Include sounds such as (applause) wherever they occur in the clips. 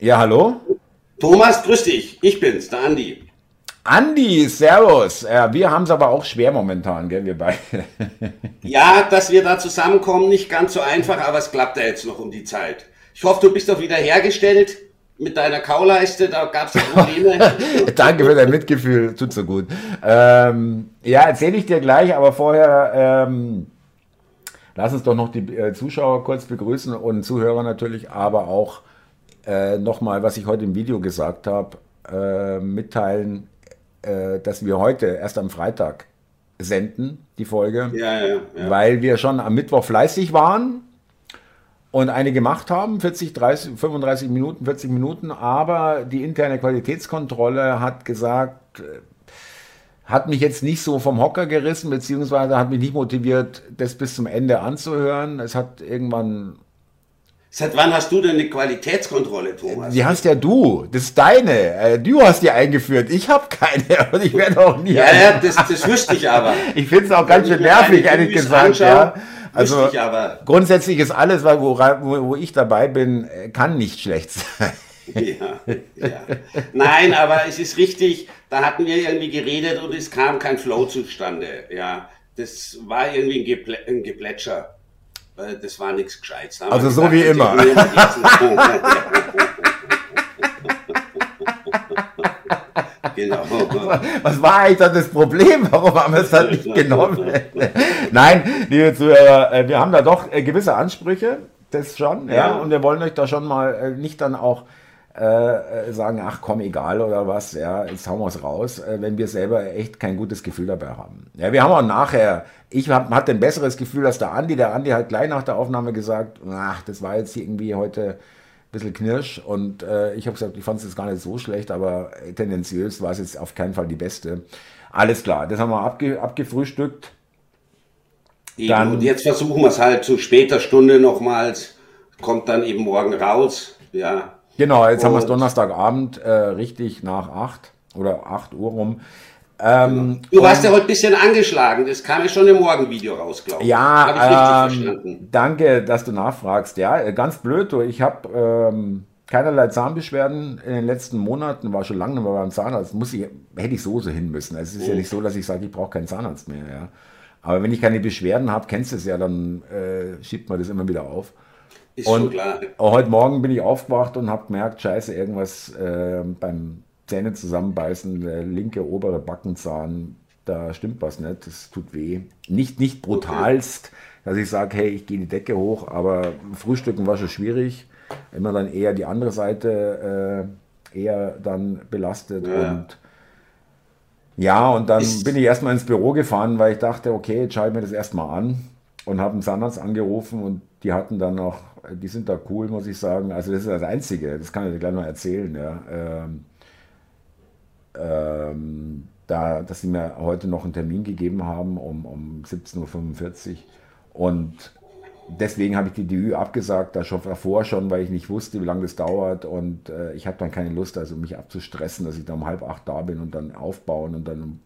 Ja, hallo? Thomas, grüß dich. Ich bin's, der Andi. Andi, servus. Ja, wir haben es aber auch schwer momentan, gell, wir beide. (laughs) ja, dass wir da zusammenkommen, nicht ganz so einfach, aber es klappt ja jetzt noch um die Zeit. Ich hoffe, du bist doch wieder hergestellt mit deiner Kauleiste, da gab es Probleme. (laughs) Danke für dein Mitgefühl, tut so gut. Ähm, ja, erzähle ich dir gleich, aber vorher ähm, lass uns doch noch die äh, Zuschauer kurz begrüßen und Zuhörer natürlich, aber auch äh, nochmal, was ich heute im Video gesagt habe, äh, mitteilen, äh, dass wir heute erst am Freitag senden, die Folge, ja, ja, ja. weil wir schon am Mittwoch fleißig waren und eine gemacht haben, 40, 30, 35 Minuten, 40 Minuten, aber die interne Qualitätskontrolle hat gesagt, äh, hat mich jetzt nicht so vom Hocker gerissen, beziehungsweise hat mich nicht motiviert, das bis zum Ende anzuhören. Es hat irgendwann Seit wann hast du denn eine Qualitätskontrolle, Thomas? Die hast ja du. Das ist deine. Äh, du hast die eingeführt. Ich habe keine (laughs) und ich werde auch nie. Ja, ja das, das wüsste ich aber. (laughs) ich finde es auch ganz schön nervig, ehrlich gesagt. Ja. Also grundsätzlich ist alles, wo, wo ich dabei bin, äh, kann nicht schlecht sein. (laughs) Ja, ja. Nein, aber es ist richtig, da hatten wir irgendwie geredet und es kam kein Flow zustande. Ja, das war irgendwie ein, Geplä ein Geplätscher das war nichts Gescheites. Also so wie immer. (laughs) genau. Was war eigentlich dann das Problem? Warum haben wir es dann nicht genommen? (laughs) Nein, liebe Zuhörer, äh, wir haben da doch äh, gewisse Ansprüche, das schon, ja, ja und wir wollen euch da schon mal äh, nicht dann auch äh, sagen, ach komm, egal oder was, ja, jetzt hauen wir es raus, äh, wenn wir selber echt kein gutes Gefühl dabei haben. Ja, wir haben auch nachher, ich hab, hatte ein besseres Gefühl als der Andi. Der Andi hat gleich nach der Aufnahme gesagt, ach, das war jetzt irgendwie heute ein bisschen knirsch und äh, ich habe gesagt, ich fand es jetzt gar nicht so schlecht, aber tendenziös war es jetzt auf keinen Fall die beste. Alles klar, das haben wir abge, abgefrühstückt. Dann, und jetzt versuchen wir es halt zu später Stunde nochmals, kommt dann eben morgen raus, ja, Genau, jetzt und haben wir es Donnerstagabend, äh, richtig nach 8 oder 8 Uhr rum. Ähm, du warst ja heute ein bisschen angeschlagen, das kam ja schon im Morgenvideo raus, glaube ich. Ja, ähm, danke, dass du nachfragst. Ja, ganz blöd, du, ich habe ähm, keinerlei Zahnbeschwerden in den letzten Monaten, war schon lange nicht mehr beim Zahnarzt, muss ich, hätte ich so so hin müssen. Es ist mhm. ja nicht so, dass ich sage, ich brauche keinen Zahnarzt mehr. Ja. Aber wenn ich keine Beschwerden habe, kennst du es ja, dann äh, schiebt man das immer wieder auf. Ist und schon klar. Heute Morgen bin ich aufgewacht und habe gemerkt, scheiße, irgendwas äh, beim Zähne zusammenbeißen, der linke obere Backenzahn, da stimmt was nicht, das tut weh. Nicht, nicht brutalst, okay. dass ich sage, hey, ich gehe die Decke hoch, aber Frühstücken war schon schwierig. Immer dann eher die andere Seite äh, eher dann belastet ja. und ja, und dann ist bin ich erstmal ins Büro gefahren, weil ich dachte, okay, jetzt schaue ich mir das erstmal an und habe einen Zahnarzt angerufen und die hatten dann noch die sind da cool, muss ich sagen. Also das ist das Einzige, das kann ich dir gleich mal erzählen. Ja. Ähm, ähm, da, dass sie mir heute noch einen Termin gegeben haben um, um 17.45 Uhr. Und deswegen habe ich die DÜ abgesagt, da schon davor schon, weil ich nicht wusste, wie lange das dauert. Und äh, ich habe dann keine Lust, also mich abzustressen, dass ich da um halb acht da bin und dann aufbauen und dann um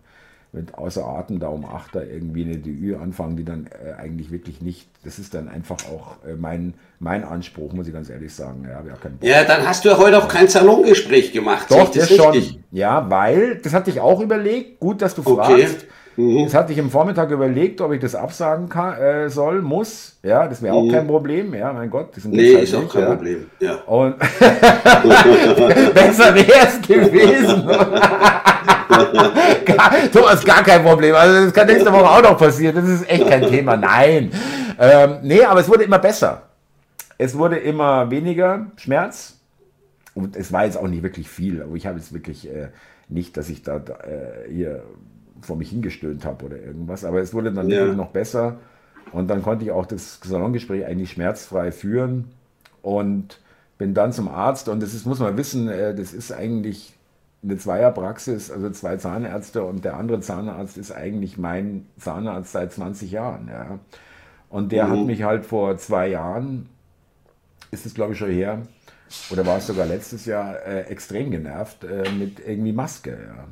mit außer Atem da um 8 da irgendwie eine DÜ anfangen, die dann äh, eigentlich wirklich nicht, das ist dann einfach auch äh, mein, mein Anspruch, muss ich ganz ehrlich sagen. Ja, ja dann hast du ja heute auch kein Salongespräch gemacht. Doch, das, das schon. Ja, weil, das hatte ich auch überlegt, gut, dass du okay. fragst. Mhm. Das hatte ich im Vormittag überlegt, ob ich das absagen kann, äh, soll, muss. Ja, das wäre auch mhm. kein Problem. Ja, mein Gott, das Nee, halt ist auch kein ja. Problem. Ja. Und (laughs) besser wäre es gewesen. (laughs) Thomas, gar kein Problem. Also das kann nächste Woche auch noch passieren. Das ist echt kein Thema. Nein. Ähm, nee, aber es wurde immer besser. Es wurde immer weniger Schmerz. Und es war jetzt auch nicht wirklich viel. Aber ich habe jetzt wirklich äh, nicht, dass ich da äh, hier vor mich hingestöhnt habe oder irgendwas. Aber es wurde dann ja. noch besser. Und dann konnte ich auch das Salongespräch eigentlich schmerzfrei führen. Und bin dann zum Arzt. Und das ist, muss man wissen, äh, das ist eigentlich eine Zweierpraxis, also zwei Zahnärzte und der andere Zahnarzt ist eigentlich mein Zahnarzt seit 20 Jahren. Ja. Und der mhm. hat mich halt vor zwei Jahren, ist es glaube ich schon her, oder war es sogar letztes Jahr, äh, extrem genervt äh, mit irgendwie Maske. Ja.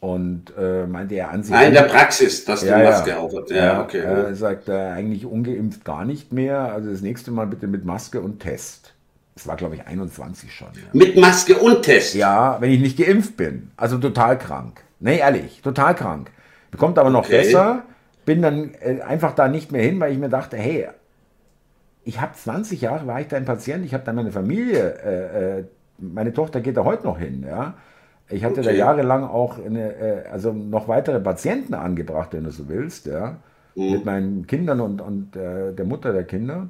Und äh, meinte er an sich. Nein, in der Praxis, dass ja, die Maske ja. auf hat. Ja, okay. Er sagt er eigentlich ungeimpft gar nicht mehr. Also das nächste Mal bitte mit Maske und Test. Das war, glaube ich, 21 schon. Ja. Mit Maske und Test? Ja, wenn ich nicht geimpft bin. Also total krank. Nee, ehrlich, total krank. Bekommt aber noch okay. besser. Bin dann äh, einfach da nicht mehr hin, weil ich mir dachte, hey, ich habe 20 Jahre, war ich dein Patient, ich habe da meine Familie, äh, äh, meine Tochter geht da heute noch hin, ja. Ich hatte okay. da jahrelang auch eine, äh, also noch weitere Patienten angebracht, wenn du so willst, ja. Mhm. Mit meinen Kindern und, und äh, der Mutter der Kinder.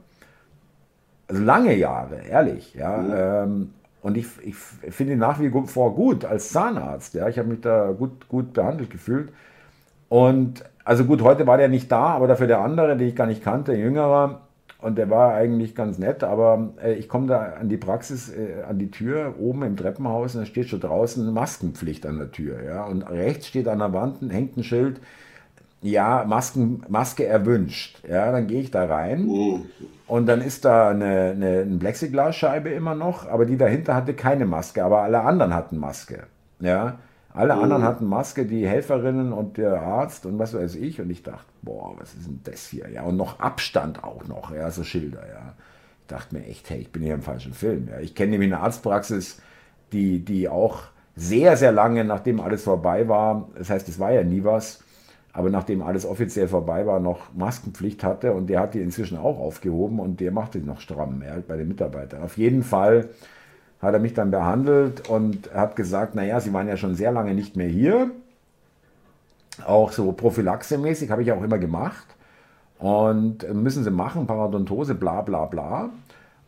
Also lange Jahre, ehrlich, ja. Mhm. Ähm, und ich, ich finde ihn nach wie vor gut als Zahnarzt, ja. Ich habe mich da gut, gut behandelt gefühlt. Und also gut, heute war der nicht da, aber dafür der andere, den ich gar nicht kannte, jüngerer, und der war eigentlich ganz nett, aber äh, ich komme da an die Praxis, äh, an die Tür, oben im Treppenhaus, und da steht schon draußen Maskenpflicht an der Tür. Ja? Und rechts steht an der Wand, hängt ein Schild, ja, Masken, Maske erwünscht. Ja, dann gehe ich da rein mhm. und dann ist da eine, eine, eine Plexiglasscheibe immer noch, aber die dahinter hatte keine Maske, aber alle anderen hatten Maske. Ja, alle mhm. anderen hatten Maske, die Helferinnen und der Arzt und was weiß ich. Und ich dachte, boah, was ist denn das hier? Ja, und noch Abstand auch noch, ja, so Schilder, ja. Ich dachte mir echt, hey, ich bin hier im falschen Film. Ja. Ich kenne nämlich eine Arztpraxis, die, die auch sehr, sehr lange, nachdem alles vorbei war, das heißt, es war ja nie was, aber nachdem alles offiziell vorbei war, noch Maskenpflicht hatte und der hat die inzwischen auch aufgehoben und der machte die noch stramm ja, bei den Mitarbeitern. Auf jeden Fall hat er mich dann behandelt und hat gesagt, naja, Sie waren ja schon sehr lange nicht mehr hier. Auch so prophylaxemäßig habe ich auch immer gemacht. Und müssen Sie machen, Parodontose, bla bla bla.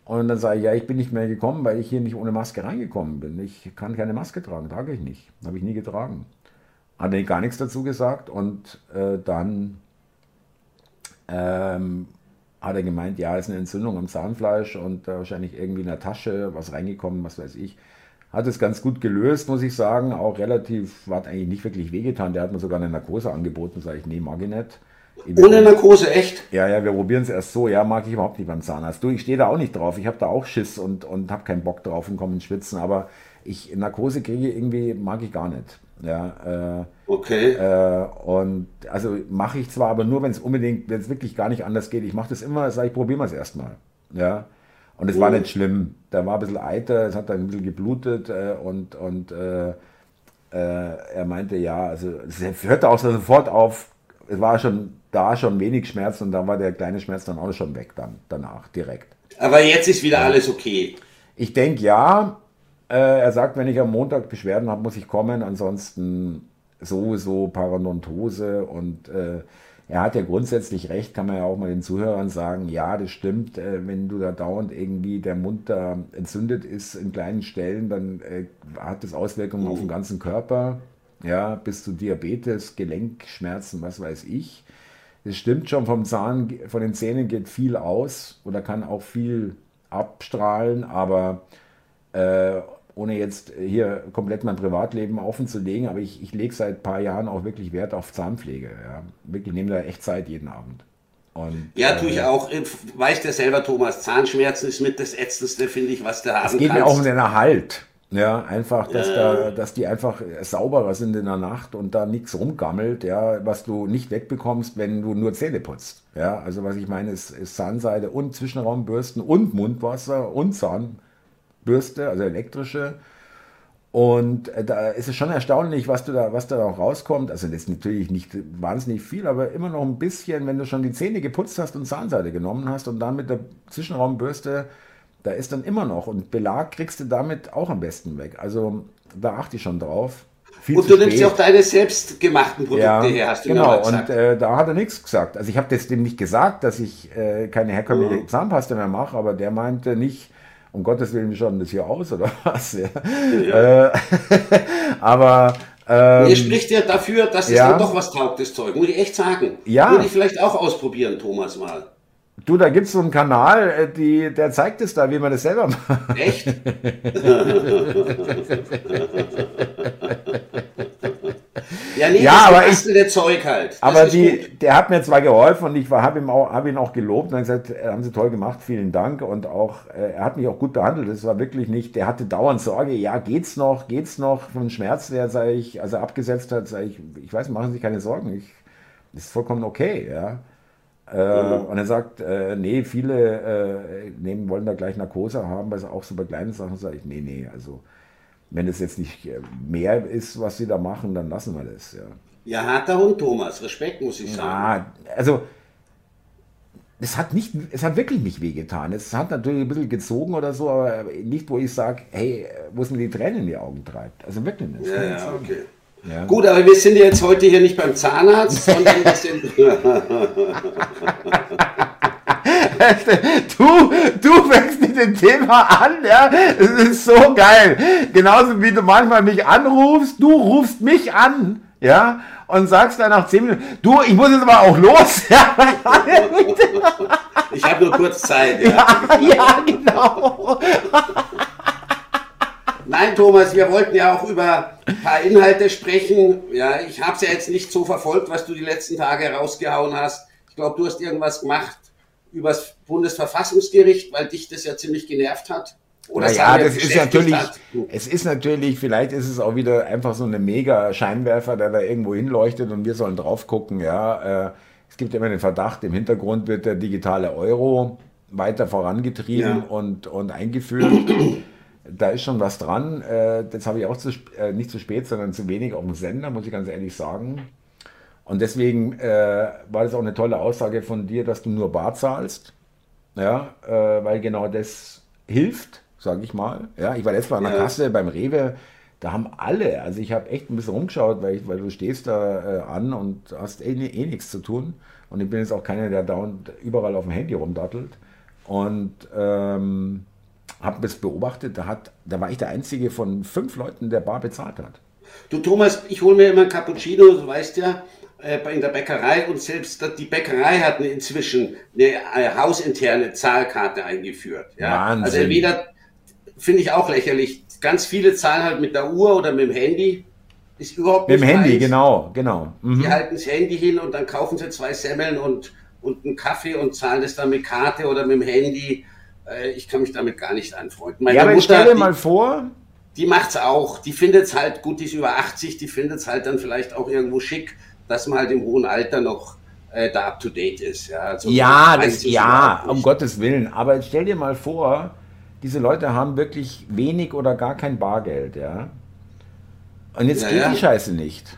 Und dann sage ich, ja, ich bin nicht mehr gekommen, weil ich hier nicht ohne Maske reingekommen bin. Ich kann keine Maske tragen, trage ich nicht. Habe ich nie getragen. Hat er gar nichts dazu gesagt und äh, dann ähm, hat er gemeint, ja, ist eine Entzündung am Zahnfleisch und äh, wahrscheinlich irgendwie in der Tasche was reingekommen, was weiß ich. Hat es ganz gut gelöst, muss ich sagen. Auch relativ, hat eigentlich nicht wirklich wehgetan. Der hat mir sogar eine Narkose angeboten, sage ich, nee, mag ich nicht. Ohne Narkose, echt? Ja, ja, wir probieren es erst so. Ja, mag ich überhaupt nicht beim Zahnarzt. Du, ich stehe da auch nicht drauf. Ich habe da auch Schiss und, und habe keinen Bock drauf und komme ins Schwitzen. Aber ich Narkose kriege irgendwie, mag ich gar nicht. Ja, äh, okay. Äh, und also mache ich zwar, aber nur, wenn es unbedingt, wenn es wirklich gar nicht anders geht. Ich mache das immer, sage ich, probieren wir es erstmal. Ja. Und es mhm. war nicht schlimm. Da war ein bisschen Eiter, es hat dann ein bisschen geblutet äh, und, und äh, äh, er meinte, ja, also es hörte auch sofort auf, es war schon da schon wenig Schmerz und dann war der kleine Schmerz dann auch schon weg dann danach, direkt. Aber jetzt ist wieder alles okay. Ich denke ja, er sagt, wenn ich am Montag Beschwerden habe, muss ich kommen, ansonsten sowieso Parodontose und äh, er hat ja grundsätzlich recht, kann man ja auch mal den Zuhörern sagen, ja, das stimmt, äh, wenn du da dauernd irgendwie der Mund da entzündet ist in kleinen Stellen, dann äh, hat das Auswirkungen auf den ganzen Körper, ja, bis zu Diabetes, Gelenkschmerzen, was weiß ich. Das stimmt schon, vom Zahn, von den Zähnen geht viel aus oder kann auch viel abstrahlen, aber äh, ohne jetzt hier komplett mein Privatleben offen zu legen, aber ich, ich lege seit ein paar Jahren auch wirklich Wert auf Zahnpflege. Ja. Wirklich nehme da echt Zeit jeden Abend. Und, ja, tue ich äh, auch. Weißt ja selber, Thomas, Zahnschmerzen ist mit das Ätzendste, finde ich, was der haben Es geht kannst. mir auch um den Erhalt. Ja, einfach, dass, ja. da, dass die einfach sauberer sind in der Nacht und da nichts rumgammelt, ja, was du nicht wegbekommst, wenn du nur Zähne putzt. Ja, also was ich meine, ist, ist Zahnseide und Zwischenraumbürsten und Mundwasser und Zahn, Bürste, also elektrische. Und äh, da ist es schon erstaunlich, was, du da, was da auch rauskommt. Also das ist natürlich nicht wahnsinnig viel, aber immer noch ein bisschen, wenn du schon die Zähne geputzt hast und Zahnseide genommen hast und dann mit der Zwischenraumbürste, da ist dann immer noch. Und Belag kriegst du damit auch am besten weg. Also da achte ich schon drauf. Viel und du nimmst ja auch deine selbstgemachten Produkte ja, her, hast du Genau, und äh, da hat er nichts gesagt. Also ich habe das dem nicht gesagt, dass ich äh, keine herkömmliche mhm. Zahnpasta mehr mache, aber der meinte nicht, um Gottes Willen, wie schaut das hier aus oder (laughs) was? Ja. ja. Äh, (laughs) aber. Ähm, Ihr spricht ja dafür, dass es ja. dann doch was taugt, das Zeug. Muss ich echt sagen. Ja. Würde ich vielleicht auch ausprobieren, Thomas, mal. Du, da gibt es so einen Kanal, äh, die, der zeigt es da, wie man das selber macht. Echt? (laughs) Ja, nee, ja aber ich, der Zeug halt. Das aber die, der hat mir zwar geholfen und ich habe ihm auch, hab ihn auch gelobt und gesagt, äh, haben Sie toll gemacht, vielen Dank und auch, äh, er hat mich auch gut behandelt. Das war wirklich nicht, der hatte dauernd Sorge, ja, geht's noch, geht's noch von Schmerz, der, sage ich, also abgesetzt hat, sage ich, ich weiß, machen Sie sich keine Sorgen, ich, das ist vollkommen okay, ja. Äh, mhm. Und er sagt, äh, nee, viele äh, nehmen, wollen da gleich Narkose haben, weil sie auch so bei kleinen Sachen sage ich, nee, nee, also wenn es jetzt nicht äh, mehr ist, was sie da machen, dann lassen wir das. Ja, ja harter Hund, Thomas, Respekt muss ich sagen. Ja, also es hat, nicht, es hat wirklich nicht wehgetan. Es hat natürlich ein bisschen gezogen oder so, aber nicht, wo ich sage, hey, wo es mir die Tränen in die Augen treibt. Also wirklich nicht. Ja, ja, okay. Ja. Gut, aber wir sind jetzt heute hier nicht beim Zahnarzt, sondern wir sind. (laughs) du, du mit dem Thema an, ja. Es ist so geil. Genauso wie du manchmal mich anrufst, du rufst mich an, ja, und sagst dann nach 10 Minuten, du, ich muss jetzt aber auch los. (laughs) Ja. ich habe nur kurz Zeit. Ja, ja, ja genau. Nein, Thomas, wir wollten ja auch über ein paar Inhalte sprechen. Ja, ich habe es ja jetzt nicht so verfolgt, was du die letzten Tage rausgehauen hast. Ich glaube, du hast irgendwas gemacht übers Bundesverfassungsgericht, weil dich das ja ziemlich genervt hat. Oder naja, das ist natürlich, hat. es ist natürlich, vielleicht ist es auch wieder einfach so eine mega Scheinwerfer, der da irgendwo hinleuchtet und wir sollen drauf gucken, ja. Äh, es gibt immer den Verdacht, im Hintergrund wird der digitale Euro weiter vorangetrieben ja. und, und eingeführt. (clears throat) da ist schon was dran. Äh, das habe ich auch zu, äh, nicht zu spät, sondern zu wenig auf dem Sender, muss ich ganz ehrlich sagen. Und deswegen war das auch eine tolle Aussage von dir, dass du nur bar zahlst. Ja, äh, weil genau das hilft, sage ich mal. Ja, ich war letztes Mal an der. Kasse beim Rewe, da haben alle, also ich habe echt ein bisschen rumgeschaut, weil, ich, weil du stehst da äh, an und hast eh, eh nichts zu tun. Und ich bin jetzt auch keiner, der dauernd überall auf dem Handy rumdattelt. Und ähm, habe das beobachtet, da, hat, da war ich der Einzige von fünf Leuten, der bar bezahlt hat. Du Thomas, ich hole mir immer ein Cappuccino, du weißt ja, in der Bäckerei und selbst die Bäckerei hat inzwischen eine hausinterne Zahlkarte eingeführt. Ja? Wahnsinn. Also entweder finde ich auch lächerlich. Ganz viele zahlen halt mit der Uhr oder mit dem Handy. Ist überhaupt nicht Mit dem Handy, meins. genau, genau. Mhm. Die halten das Handy hin und dann kaufen sie zwei Semmeln und, und einen Kaffee und zahlen das dann mit Karte oder mit dem Handy. Äh, ich kann mich damit gar nicht anfreunden. Meine ja, aber Mutter, stell dir mal vor. Die macht's auch. Die findet es halt, gut, die ist über 80, die findet es halt dann vielleicht auch irgendwo schick dass man halt im hohen Alter noch äh, da up to date ist. Ja, also ja, das, ja um Gottes Willen. Aber stell dir mal vor, diese Leute haben wirklich wenig oder gar kein Bargeld, ja. Und jetzt ja, geht ja. die Scheiße nicht.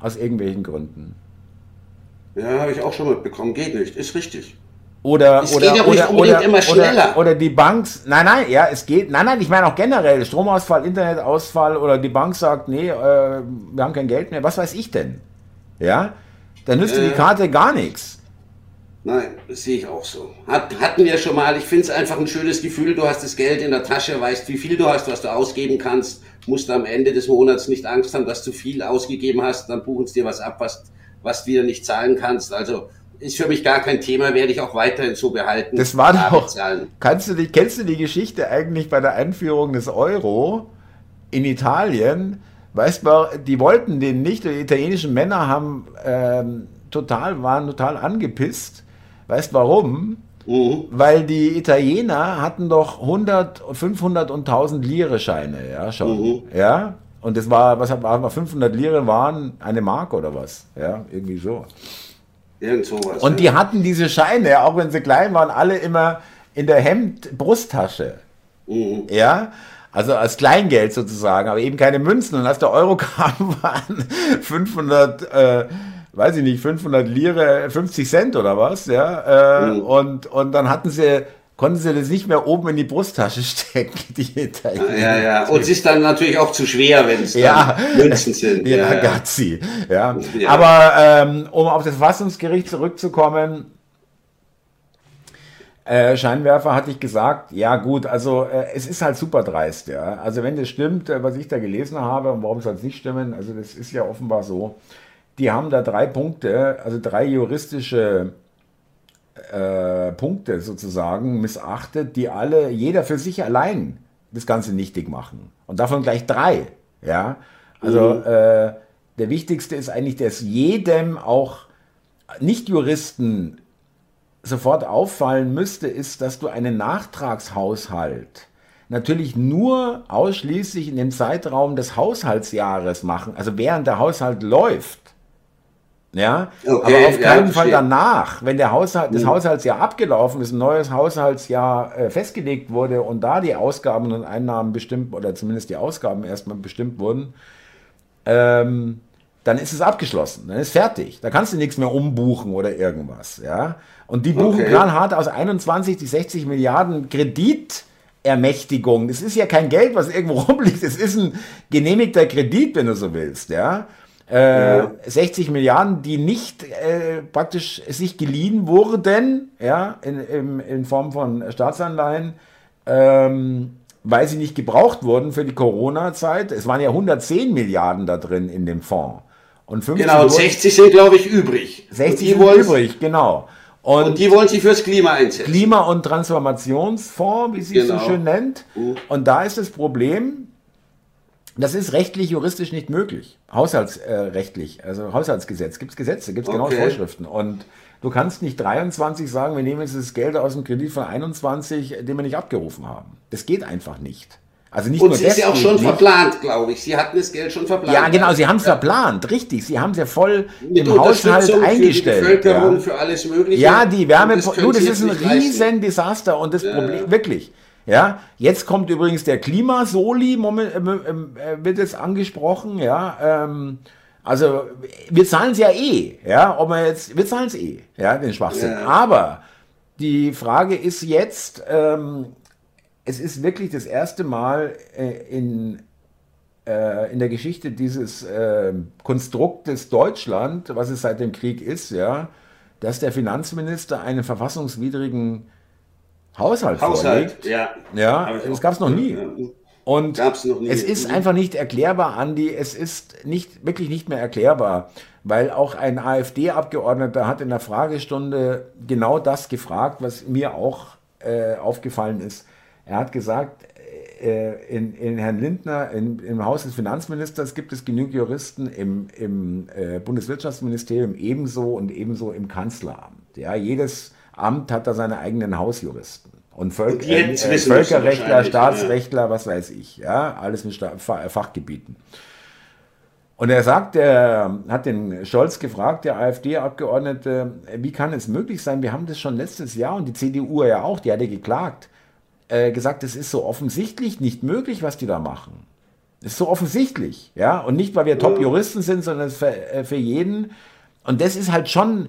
Aus irgendwelchen Gründen. Ja, habe ich auch schon mitbekommen. Geht nicht. Ist richtig. Oder, es oder, geht oder, oder, immer schneller. Oder, oder die Banks, nein, nein, ja, es geht, nein, nein, ich meine auch generell, Stromausfall, Internetausfall oder die Bank sagt, nee, äh, wir haben kein Geld mehr, was weiß ich denn? Ja, dann nützt äh, die Karte gar nichts. Nein, das sehe ich auch so. Hat, hatten wir schon mal. Ich finde es einfach ein schönes Gefühl. Du hast das Geld in der Tasche, weißt, wie viel du hast, was du ausgeben kannst. Musst am Ende des Monats nicht Angst haben, dass du viel ausgegeben hast. Dann buchen sie dir was ab, was, was du wieder nicht zahlen kannst. Also ist für mich gar kein Thema, werde ich auch weiterhin so behalten. Das war doch. Kannst du dich, kennst du die Geschichte eigentlich bei der Einführung des Euro in Italien? Weißt du, die wollten den nicht, die italienischen Männer haben ähm, total, waren total angepisst. Weißt du warum? Mhm. Weil die Italiener hatten doch 100, 500 und 1000 Lire-Scheine, ja, schon. Mhm. Ja? Und das war, was war, 500 Lire waren eine Mark oder was? Ja, irgendwie so. Irgend sowas. Und die hatten diese Scheine, auch wenn sie klein waren, alle immer in der Hemd-Brusttasche. Mhm. Ja? Also als Kleingeld sozusagen, aber eben keine Münzen. Und als der Euro (laughs) kam, waren 500, äh, weiß ich nicht, 500 Lire, 50 Cent oder was, ja. Äh, mhm. und, und dann hatten sie, konnten sie das nicht mehr oben in die Brusttasche (laughs) stecken, die Italiener. Ja, ja, und es ist dann natürlich auch zu schwer, wenn es ja, Münzen sind. Ja, ja. Ragazzi, ja. ja. Aber ähm, um auf das Verfassungsgericht zurückzukommen, äh, Scheinwerfer hatte ich gesagt, ja gut, also äh, es ist halt super dreist, ja. Also wenn das stimmt, äh, was ich da gelesen habe, und warum soll es nicht stimmen, also das ist ja offenbar so, die haben da drei Punkte, also drei juristische äh, Punkte sozusagen missachtet, die alle, jeder für sich allein das Ganze nichtig machen. Und davon gleich drei, ja. Also mhm. äh, der wichtigste ist eigentlich, dass jedem auch Nicht-Juristen sofort auffallen müsste, ist, dass du einen Nachtragshaushalt natürlich nur ausschließlich in dem Zeitraum des Haushaltsjahres machen, also während der Haushalt läuft. Ja, okay, aber auf keinen ja, Fall danach, wenn der Haushalt, das mhm. Haushaltsjahr abgelaufen ist, ein neues Haushaltsjahr äh, festgelegt wurde und da die Ausgaben und Einnahmen bestimmt oder zumindest die Ausgaben erstmal bestimmt wurden, ähm, dann ist es abgeschlossen, dann ist fertig. Da kannst du nichts mehr umbuchen oder irgendwas. Ja? Und die buchen okay. knallhart aus 21 die 60 Milliarden Kreditermächtigung. Das ist ja kein Geld, was irgendwo (laughs) rumliegt. Es ist ein genehmigter Kredit, wenn du so willst. Ja? Äh, ja. 60 Milliarden, die nicht äh, praktisch sich geliehen wurden, ja, in, in, in Form von Staatsanleihen, ähm, weil sie nicht gebraucht wurden für die Corona-Zeit. Es waren ja 110 Milliarden da drin in dem Fonds. Und 50 genau, und 60 sind, glaube ich, übrig. 60 sind übrig, genau. Und, und, die wollen sie fürs Klima einsetzen. Klima- und Transformationsfonds, wie sie genau. es so schön nennt. Mhm. Und da ist das Problem, das ist rechtlich, juristisch nicht möglich. Haushaltsrechtlich, äh, also Haushaltsgesetz. Gibt es Gesetze, gibt es okay. genaue Vorschriften. Und du kannst nicht 23 sagen, wir nehmen jetzt das Geld aus dem Kredit von 21, den wir nicht abgerufen haben. Das geht einfach nicht. Also nicht und nur sie ist ja auch schon verplant, glaube ich. Sie hatten das Geld schon verplant. Ja, genau, sie haben es ja. verplant, richtig. Sie haben es ja voll Mit im Haushalt eingestellt. Für die Bevölkerung, ja. für alles Mögliche. Ja, die Wärme, das, du, das ist ein riesen Desaster und das ja. Problem, wirklich. Ja, jetzt kommt übrigens der Klimasoli, Moment, äh, äh, wird jetzt angesprochen, ja. Ähm, also wir zahlen es ja eh, ja, ob wir jetzt, wir zahlen es eh, ja, den Schwachsinn. Aber die Frage ist jetzt, ähm, es ist wirklich das erste Mal äh, in, äh, in der Geschichte dieses äh, Konstruktes Deutschland, was es seit dem Krieg ist, ja, dass der Finanzminister einen verfassungswidrigen Haushalt, Haushalt vorlegt. Ja, ja das gab es noch nie. Und nie. es ist einfach nicht erklärbar, Andi, es ist nicht, wirklich nicht mehr erklärbar, weil auch ein AfD-Abgeordneter hat in der Fragestunde genau das gefragt, was mir auch äh, aufgefallen ist. Er hat gesagt, äh, in, in, Herrn Lindner, in, im Haus des Finanzministers gibt es genügend Juristen, im, im äh, Bundeswirtschaftsministerium ebenso und ebenso im Kanzleramt. Ja, jedes Amt hat da seine eigenen Hausjuristen. Und, Völk und äh, Völkerrechtler, Staatsrechtler, ja. was weiß ich, ja, alles mit Sta Fachgebieten. Und er sagt, er hat den Scholz gefragt, der AfD-Abgeordnete, wie kann es möglich sein, wir haben das schon letztes Jahr und die CDU ja auch, die hatte geklagt, äh, gesagt, es ist so offensichtlich nicht möglich, was die da machen. Es ist so offensichtlich, ja, und nicht, weil wir Top-Juristen sind, sondern für, äh, für jeden. Und das ist halt schon,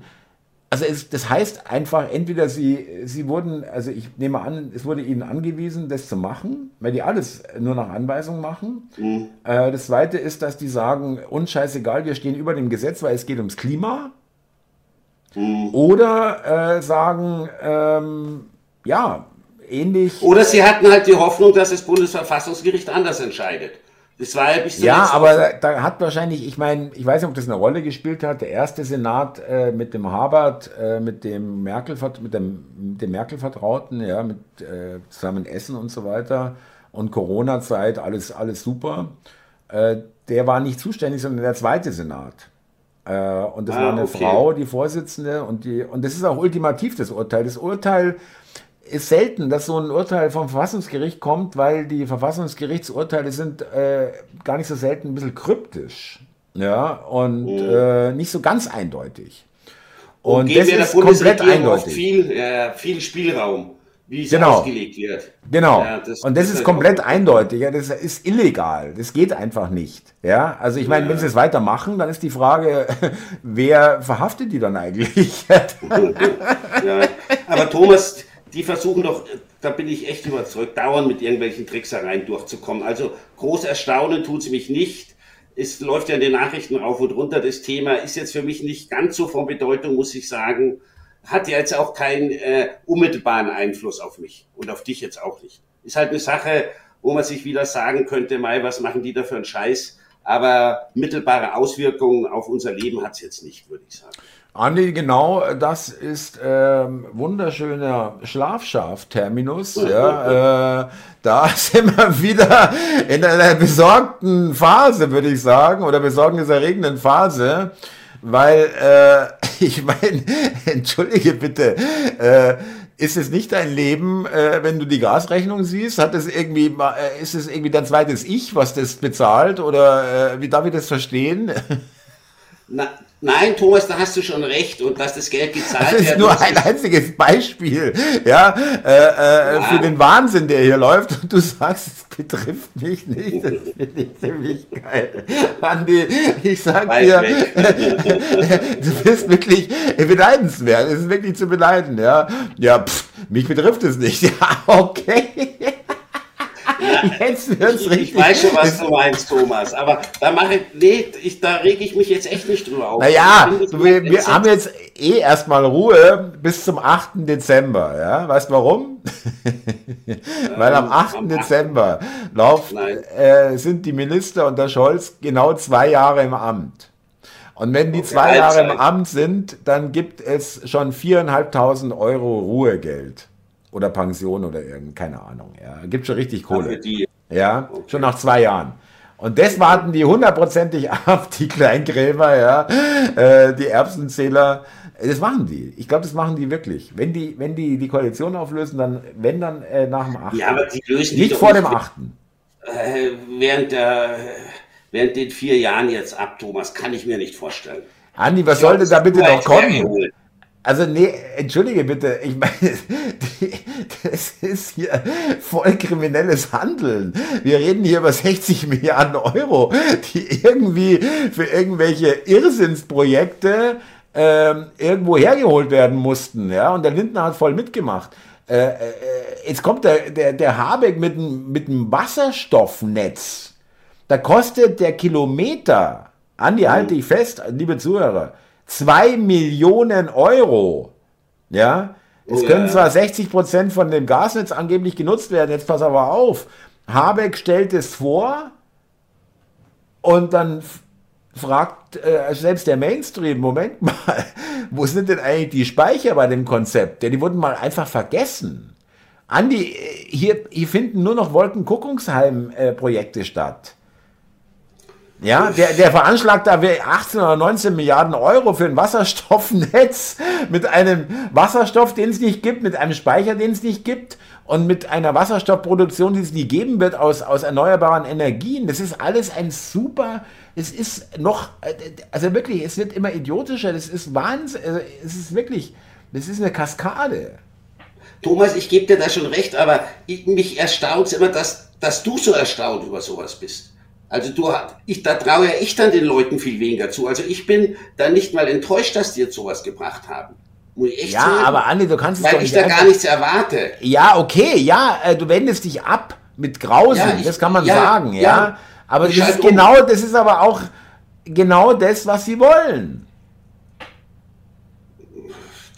also es, das heißt einfach, entweder sie, sie wurden, also ich nehme an, es wurde ihnen angewiesen, das zu machen, weil die alles nur nach Anweisung machen. Mhm. Äh, das zweite ist, dass die sagen, uns scheißegal, wir stehen über dem Gesetz, weil es geht ums Klima. Mhm. Oder äh, sagen, ähm, ja, ähnlich. Oder sie hatten halt die Hoffnung, dass das Bundesverfassungsgericht anders entscheidet. Das war ja bis Ja, aber da, da, hat wahrscheinlich, ich meine, ich weiß nicht, ob das eine Rolle gespielt hat. Der erste Senat äh, mit dem Habert, äh, mit dem Merkel, mit dem, mit dem Merkel-Vertrauten, ja, mit äh, zusammen Essen und so weiter und Corona-Zeit, alles, alles super. Äh, der war nicht zuständig, sondern der zweite Senat. Äh, und das ah, war eine okay. Frau, die Vorsitzende, und die, und das ist auch ultimativ das Urteil. Das Urteil ist selten, dass so ein Urteil vom Verfassungsgericht kommt, weil die Verfassungsgerichtsurteile sind äh, gar nicht so selten ein bisschen kryptisch. Ja, und mhm. äh, nicht so ganz eindeutig. Und, und das ist komplett eindeutig. Viel, äh, viel Spielraum, wie es genau. ausgelegt wird. Genau. Ja, das und das ist, ist komplett eindeutig. Ja, das ist illegal. Das geht einfach nicht. Ja, also ich meine, ja. wenn sie es weitermachen, dann ist die Frage, (laughs) wer verhaftet die dann eigentlich? (laughs) ja. Aber Thomas, die versuchen doch, da bin ich echt überzeugt, dauernd mit irgendwelchen Tricksereien durchzukommen. Also groß erstaunen tut es mich nicht. Es läuft ja in den Nachrichten rauf und runter. Das Thema ist jetzt für mich nicht ganz so von Bedeutung, muss ich sagen. Hat ja jetzt auch keinen äh, unmittelbaren Einfluss auf mich und auf dich jetzt auch nicht. Ist halt eine Sache, wo man sich wieder sagen könnte, Mai, was machen die da für einen Scheiß? Aber mittelbare Auswirkungen auf unser Leben hat es jetzt nicht, würde ich sagen. Andi, genau, das ist ähm, wunderschöner Schlafschaf-Terminus. Ja, äh, da (laughs) sind wir wieder in einer besorgten Phase, würde ich sagen, oder besorgniserregenden Phase, weil äh, (laughs) ich meine, (laughs) entschuldige bitte, äh, ist es nicht dein Leben, äh, wenn du die Gasrechnung siehst? Hat es irgendwie, äh, ist es irgendwie dein zweites Ich, was das bezahlt? Oder äh, wie darf ich das verstehen? Na, Nein, Thomas, da hast du schon recht und dass das Geld (laughs) gezahlt wird. Das ist nur ein einziges Beispiel, ja, äh, äh, ja, für den Wahnsinn, der hier läuft. Und du sagst, es betrifft mich nicht. Das finde ich ziemlich geil. Andi, ich sag Weiß dir, (laughs) du bist wirklich beneidenswert. Es ist wirklich zu beneiden, ja. Ja, pff, mich betrifft es nicht. (laughs) Ja, okay. (laughs) jetzt wird's ich, richtig. Ich weiß schon, was du meinst, Thomas. Aber da mache ich, nee, ich, da rege ich mich jetzt echt nicht drüber auf. Naja, wir, wir haben jetzt eh erstmal Ruhe bis zum 8. Dezember. Ja? Weißt du warum? (laughs) Weil am 8. Am Dezember lauf, äh, sind die Minister und der Scholz genau zwei Jahre im Amt. Und wenn die okay, zwei Jahre im Amt sind, dann gibt es schon 4.500 Euro Ruhegeld oder Pension oder irgend, keine Ahnung. Ja, gibt schon richtig Kohle. Ja, okay. schon nach zwei Jahren. Und das warten die hundertprozentig (laughs) ab, die Kleingräber, ja, äh, die Erbsenzähler. Das machen die. Ich glaube, das machen die wirklich. Wenn die, wenn die die Koalition auflösen, dann, wenn dann äh, nach dem 8. Ja, aber die lösen Nicht vor dem 8. Äh, während, der, während den vier Jahren jetzt ab, Thomas, kann ich mir nicht vorstellen. Andi, was sollte da bitte noch kommen? Also nee, entschuldige bitte, ich meine, (laughs) das ist hier voll kriminelles Handeln. Wir reden hier über 60 Milliarden Euro, die irgendwie für irgendwelche Irrsinnsprojekte ähm, irgendwo hergeholt werden mussten. Ja? Und der Lindner hat voll mitgemacht. Äh, äh, jetzt kommt der, der, der Habeck mit, mit einem Wasserstoffnetz. Da kostet der Kilometer, Andi, halte ich fest, liebe Zuhörer, 2 Millionen Euro. Ja, es oh, können ja. zwar 60 Prozent von dem Gasnetz angeblich genutzt werden, jetzt pass aber auf. Habeck stellt es vor und dann fragt äh, selbst der Mainstream, Moment (laughs) mal, wo sind denn eigentlich die Speicher bei dem Konzept? Ja, die wurden mal einfach vergessen. Andi, äh, hier, hier finden nur noch Wolkenkuckucksheim-Projekte äh, statt. Ja, der, der veranschlagt da 18 oder 19 Milliarden Euro für ein Wasserstoffnetz (laughs) mit einem Wasserstoff, den es nicht gibt, mit einem Speicher, den es nicht gibt und mit einer Wasserstoffproduktion, die es nie geben wird aus, aus erneuerbaren Energien. Das ist alles ein super, es ist noch, also wirklich, es wird immer idiotischer, das ist Wahnsinn, also es ist wirklich, das ist eine Kaskade. Thomas, ich gebe dir da schon recht, aber ich, mich erstaunt es immer, dass, dass du so erstaunt über sowas bist. Also du, ich, da traue ja ich dann den Leuten viel weniger zu. Also ich bin da nicht mal enttäuscht, dass die jetzt sowas gebracht haben. Muss ich echt ja, sagen. aber Andi, du kannst es Weil doch ich da gar nichts erwarte. Ja, okay, ja, äh, du wendest dich ab mit Grausen, ja, ich, das kann man ja, sagen, ja. ja. Aber das ist genau, das ist aber auch genau das, was sie wollen.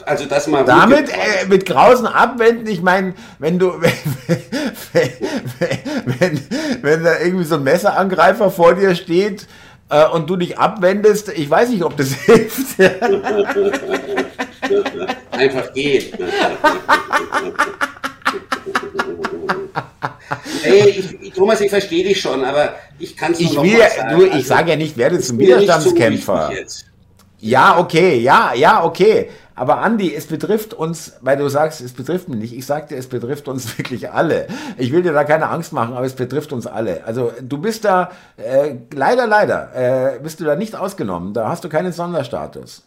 Also das mal. Damit äh, mit Grausen abwenden, ich meine, wenn du, wenn, (laughs) wenn, wenn, wenn, da irgendwie so ein Messerangreifer vor dir steht äh, und du dich abwendest, ich weiß nicht, ob das (laughs) hilft. Einfach gehen. Hey, ich, Thomas, ich verstehe dich schon, aber ich kann es nicht will, sagen. Du, ich sage ja nicht, werde zum Widerstandskämpfer. So ja, okay, ja, ja, okay. Aber Andi, es betrifft uns, weil du sagst, es betrifft mich nicht. Ich sagte, es betrifft uns (laughs) wirklich alle. Ich will dir da keine Angst machen, aber es betrifft uns alle. Also du bist da, äh, leider, leider, äh, bist du da nicht ausgenommen. Da hast du keinen Sonderstatus.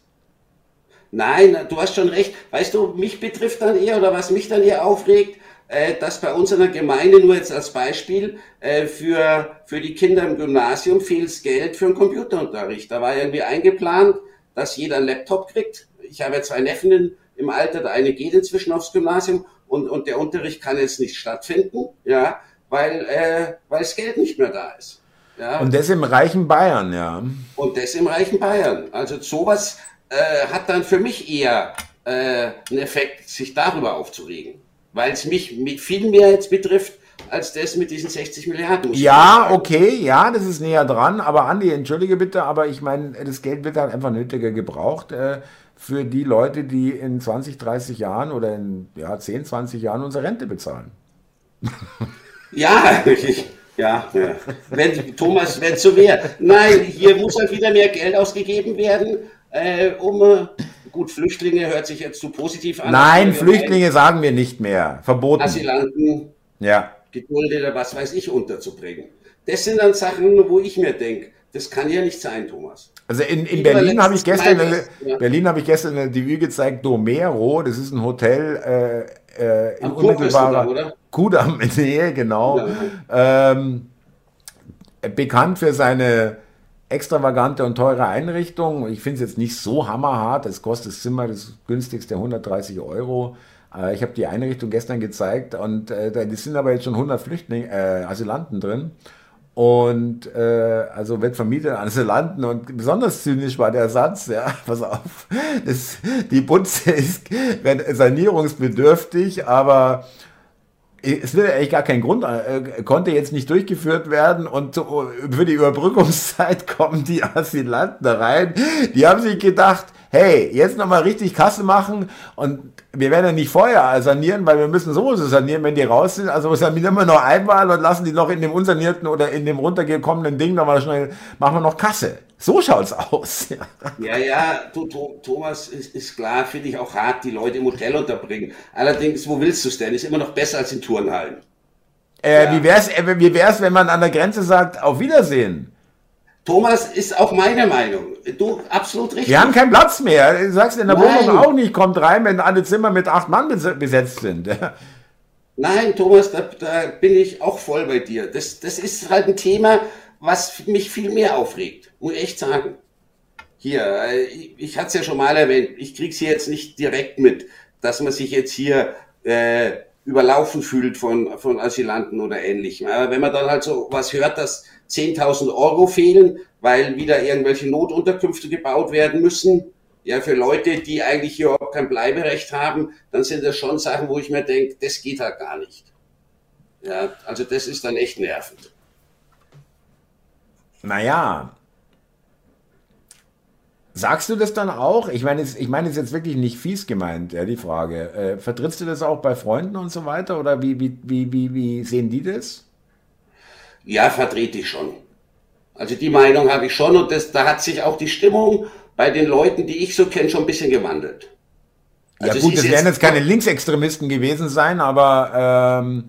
Nein, du hast schon recht. Weißt du, mich betrifft dann eher, oder was mich dann eher aufregt, äh, dass bei uns in der Gemeinde, nur jetzt als Beispiel, äh, für, für die Kinder im Gymnasium fehlt Geld für den Computerunterricht. Da war irgendwie eingeplant, dass jeder einen Laptop kriegt ich habe ja zwei Neffen im Alter, der eine geht inzwischen aufs Gymnasium und, und der Unterricht kann jetzt nicht stattfinden, ja, weil, äh, weil das Geld nicht mehr da ist. Ja. Und das im reichen Bayern, ja. Und das im reichen Bayern. Also sowas äh, hat dann für mich eher äh, einen Effekt, sich darüber aufzuregen. Weil es mich viel mehr jetzt betrifft, als das mit diesen 60 Milliarden. Ja, okay, ja, das ist näher dran. Aber Andi, entschuldige bitte, aber ich meine, das Geld wird halt einfach nötiger gebraucht. Äh, für die Leute, die in 20, 30 Jahren oder in ja, 10, 20 Jahren unsere Rente bezahlen. (laughs) Ja, ich, ja, ja. Wenn, Thomas, wenn es so wäre. Nein, hier muss halt wieder mehr Geld ausgegeben werden, äh, um. Äh, gut, Flüchtlinge hört sich jetzt zu positiv an. Nein, Flüchtlinge sagen wir nicht mehr. Verboten. Asylanten, ja. Geduldete, was weiß ich, unterzubringen. Das sind dann Sachen, wo ich mir denke, Das kann ja nicht sein, Thomas. Also in, in Berlin habe ich gestern, eine, ja. Berlin habe ich gestern eine Revue gezeigt, Domero, das ist ein Hotel äh, äh, in unmittelbarer Kudamm Nähe, genau. Ähm, bekannt für seine extravagante und teure Einrichtung. Ich finde es jetzt nicht so hammerhart. Es kostet das Zimmer das günstigste 130 Euro. Äh, ich habe die Einrichtung gestern gezeigt und äh, da sind aber jetzt schon 100 Flüchtlinge, äh, Asylanten drin. Und äh, also wird vermietet an Asylanten. Und besonders zynisch war der Satz, ja, (laughs) pass auf, das, die Butze ist sanierungsbedürftig, aber es wird eigentlich gar kein Grund, äh, konnte jetzt nicht durchgeführt werden. Und für die Überbrückungszeit (laughs) kommen die Asylanten rein. Die haben sich gedacht, hey, jetzt nochmal richtig Kasse machen und wir werden ja nicht vorher sanieren, weil wir müssen sowieso sanieren, wenn die raus sind. Also sanieren wir noch einmal und lassen die noch in dem unsanierten oder in dem runtergekommenen Ding nochmal schnell, machen wir noch Kasse. So schaut's aus. (laughs) Ja, ja, ja du, Thomas, ist, ist klar, finde ich auch hart, die Leute im Hotel unterbringen. Allerdings, wo willst du es denn? Ist immer noch besser als in Turnhallen. Äh, ja. wie, wär's, äh, wie wär's, wenn man an der Grenze sagt, auf Wiedersehen? Thomas ist auch meine Meinung. Du, absolut richtig. Wir haben keinen Platz mehr. Du sagst in der Nein. Wohnung auch nicht, kommt rein, wenn alle Zimmer mit acht Mann besetzt sind. (laughs) Nein, Thomas, da, da, bin ich auch voll bei dir. Das, das ist halt ein Thema, was mich viel mehr aufregt, muss ich echt sagen. Hier, äh, ich, ich hatte es ja schon mal erwähnt, ich krieg's hier jetzt nicht direkt mit, dass man sich jetzt hier äh, überlaufen fühlt von, von Asylanten oder ähnlichem. Aber wenn man dann halt so was hört, dass 10.000 Euro fehlen, weil wieder irgendwelche Notunterkünfte gebaut werden müssen, ja, für Leute, die eigentlich hier überhaupt kein Bleiberecht haben, dann sind das schon Sachen, wo ich mir denke, das geht halt gar nicht. Ja, also das ist dann echt nervend. Naja, Sagst du das dann auch? Ich meine, ich meine, es ist jetzt wirklich nicht fies gemeint, ja, die Frage. Äh, vertrittst du das auch bei Freunden und so weiter? Oder wie, wie, wie, wie, wie sehen die das? Ja, vertrete ich schon. Also die Meinung habe ich schon und das, da hat sich auch die Stimmung bei den Leuten, die ich so kenne, schon ein bisschen gewandelt. Also ja gut, es werden jetzt keine Linksextremisten gewesen sein, aber ähm,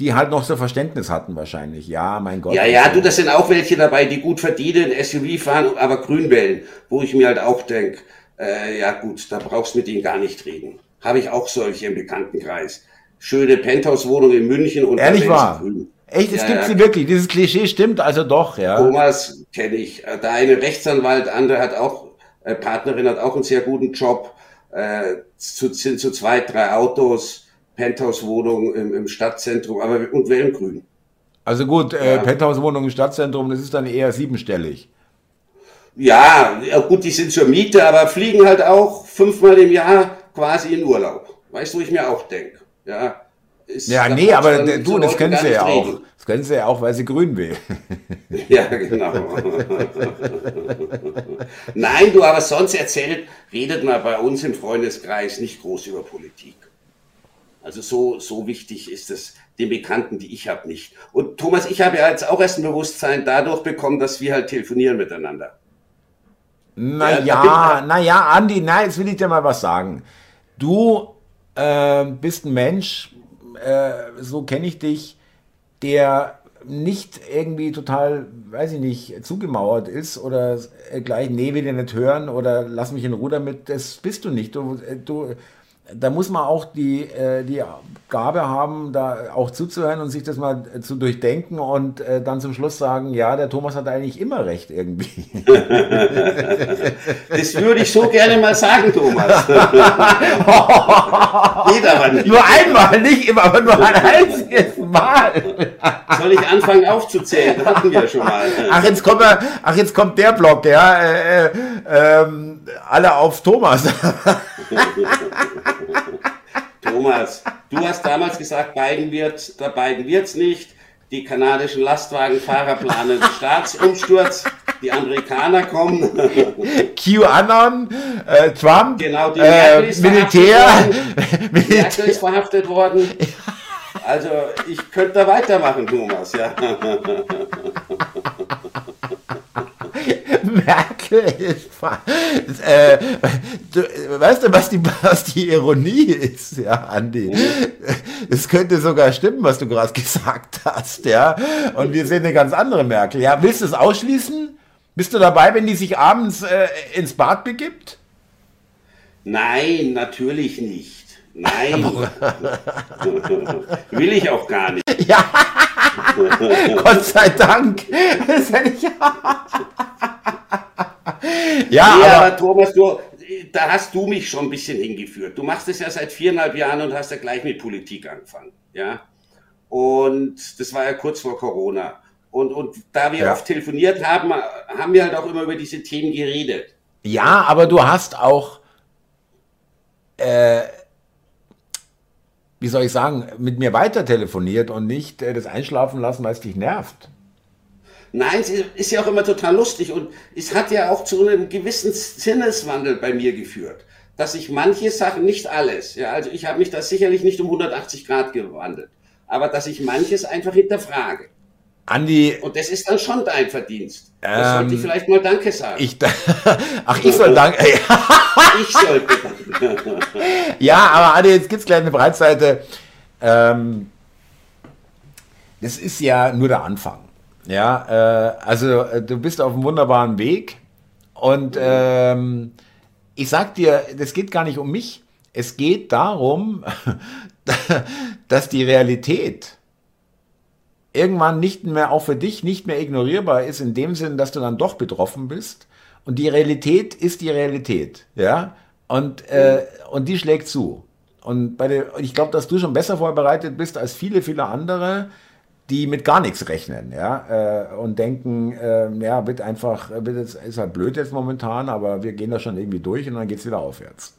die halt noch so Verständnis hatten wahrscheinlich. Ja, mein Gott. Ja, ja, du, das sind auch welche dabei, die gut verdienen, SUV fahren, aber grün wählen, wo ich mir halt auch denke, äh, ja gut, da brauchst du mit denen gar nicht reden. Habe ich auch solche im Bekanntenkreis. Schöne Penthouse-Wohnung in München und Ehrlich wahr? Grün. Echt, es ja, gibt sie ja. wirklich. Dieses Klischee stimmt also doch, ja. Thomas kenne ich. Der eine Rechtsanwalt, andere hat auch, äh, Partnerin hat auch einen sehr guten Job. Äh, zu, sind zu zwei, drei Autos Penthouse-Wohnung im, im, Stadtzentrum, aber und wäre grün. Also gut, äh, Penthouse-Wohnung im Stadtzentrum, das ist dann eher siebenstellig. Ja, ja, gut, die sind zur Miete, aber fliegen halt auch fünfmal im Jahr quasi in Urlaub. Weißt du, wo ich mir auch denke. Ja, ist, ja nee, aber du, das können sie ja auch. Das können sie ja auch, weil sie grün wählen. (laughs) Ja, genau. (laughs) Nein, du, aber sonst erzählt, redet man bei uns im Freundeskreis nicht groß über Politik. Also so, so wichtig ist es den Bekannten, die ich habe, nicht. Und Thomas, ich habe ja jetzt auch erst ein Bewusstsein dadurch bekommen, dass wir halt telefonieren miteinander. Naja, ja, naja, Andi, na, jetzt will ich dir mal was sagen. Du äh, bist ein Mensch, äh, so kenne ich dich, der nicht irgendwie total, weiß ich nicht, zugemauert ist oder gleich, nee, will dir nicht hören oder lass mich in Ruhe damit, das bist du nicht. Du, äh, du da muss man auch die, äh, die Gabe haben, da auch zuzuhören und sich das mal äh, zu durchdenken und äh, dann zum Schluss sagen, ja, der Thomas hat eigentlich immer recht irgendwie. (laughs) das würde ich so gerne mal sagen, Thomas. (laughs) Geht aber nicht. Nur einmal, nicht immer, aber nur ein einziges Mal. Soll ich anfangen aufzuzählen? Das hatten wir schon mal. Ach, jetzt kommt, er, ach, jetzt kommt der Block, ja. Äh, äh, ähm, alle auf Thomas. (laughs) Thomas, du hast damals gesagt, Biden wird, der Biden wird's nicht. Die kanadischen Lastwagenfahrer planen Staatsumsturz. Die Amerikaner kommen. (laughs) QAnon, äh, Trump, genau, die äh, Militär. Militär. (laughs) Merkel ist verhaftet worden. Also ich könnte da weitermachen, Thomas, ja. (laughs) Äh, du, weißt du, was die, was die Ironie ist, ja, Andi? Es könnte sogar stimmen, was du gerade gesagt hast, ja. Und wir sehen eine ganz andere Merkel. Ja, willst du es ausschließen? Bist du dabei, wenn die sich abends äh, ins Bad begibt? Nein, natürlich nicht. Nein. (laughs) Will ich auch gar nicht. Ja. Gott sei Dank. Das hätte ich (laughs) ja, nee, aber, aber Thomas, du, da hast du mich schon ein bisschen hingeführt. Du machst es ja seit viereinhalb Jahren und hast ja gleich mit Politik angefangen. Ja. Und das war ja kurz vor Corona. Und, und da wir ja. oft telefoniert haben, haben wir halt auch immer über diese Themen geredet. Ja, aber du hast auch, äh, wie soll ich sagen, mit mir weiter telefoniert und nicht äh, das einschlafen lassen, weil es dich nervt. Nein, es ist ja auch immer total lustig und es hat ja auch zu einem gewissen Sinneswandel bei mir geführt, dass ich manche Sachen, nicht alles, ja, also ich habe mich da sicherlich nicht um 180 Grad gewandelt, aber dass ich manches einfach hinterfrage. Andi. Und das ist dann schon dein Verdienst. Das ähm, sollte ich vielleicht mal Danke sagen. Ich, (laughs) ach, ich soll (laughs) Danke. (laughs) ich sollte. ja, aber Andi, jetzt gibt es gleich eine Breitseite. Ähm, das ist ja nur der Anfang. Ja, äh, also äh, du bist auf einem wunderbaren Weg und ähm, ich sag dir, das geht gar nicht um mich. Es geht darum, (laughs) dass die Realität irgendwann nicht mehr auch für dich nicht mehr ignorierbar ist, in dem Sinn, dass du dann doch betroffen bist. Und die Realität ist die Realität, ja. Und, äh, und die schlägt zu. Und bei der, ich glaube, dass du schon besser vorbereitet bist als viele, viele andere, die mit gar nichts rechnen, ja, äh, und denken, äh, ja, wird einfach, wird jetzt, ist halt blöd jetzt momentan, aber wir gehen da schon irgendwie durch und dann geht es wieder aufwärts.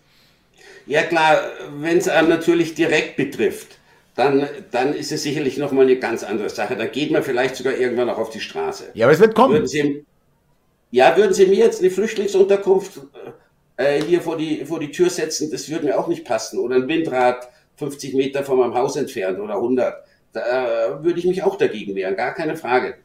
Ja klar, wenn es einem natürlich direkt betrifft, dann, dann ist es sicherlich nochmal eine ganz andere Sache. Da geht man vielleicht sogar irgendwann auch auf die Straße. Ja, aber es wird kommen. Würden Sie, ja, würden Sie mir jetzt eine Flüchtlingsunterkunft äh, hier vor die, vor die Tür setzen, das würde mir auch nicht passen. Oder ein Windrad 50 Meter von meinem Haus entfernt oder 100 da würde ich mich auch dagegen wehren, gar keine Frage.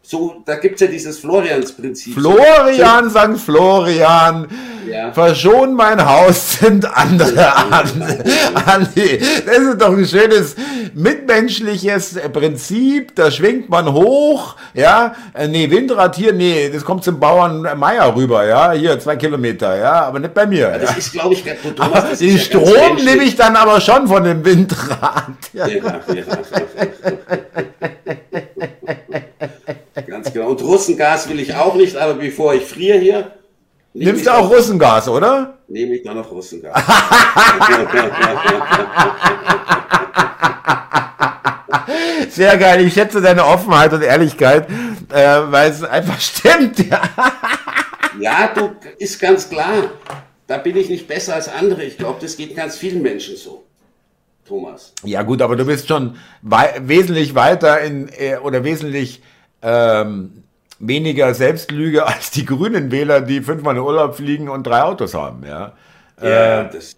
So, da gibt es ja dieses Florians-Prinzip. Florian, St. Florian, ja. verschon mein Haus sind andere Andi. Das ist doch ein schönes mitmenschliches Prinzip, da schwingt man hoch, ja, äh, nee, Windrad hier, nee, das kommt zum Bauern Meier rüber, ja, hier, zwei Kilometer, ja, aber nicht bei mir. Ja, das ja. ist, glaube ich, Thomas, Den ja Strom nehme ich dann aber schon von dem Windrad. Ja, ja. Ganz genau. Und Russengas will ich auch nicht, aber bevor ich friere hier. Nimmst du auch Russengas, oder? Nehme ich dann noch Russengas. (laughs) Sehr geil. Ich schätze deine Offenheit und Ehrlichkeit, äh, weil es einfach (laughs) stimmt. Ja. ja, du, ist ganz klar. Da bin ich nicht besser als andere. Ich glaube, das geht ganz vielen Menschen so. Thomas. Ja gut, aber du bist schon wei wesentlich weiter in äh, oder wesentlich ähm, weniger Selbstlüge als die grünen Wähler, die fünfmal in Urlaub fliegen und drei Autos haben. Ja, ja äh, das,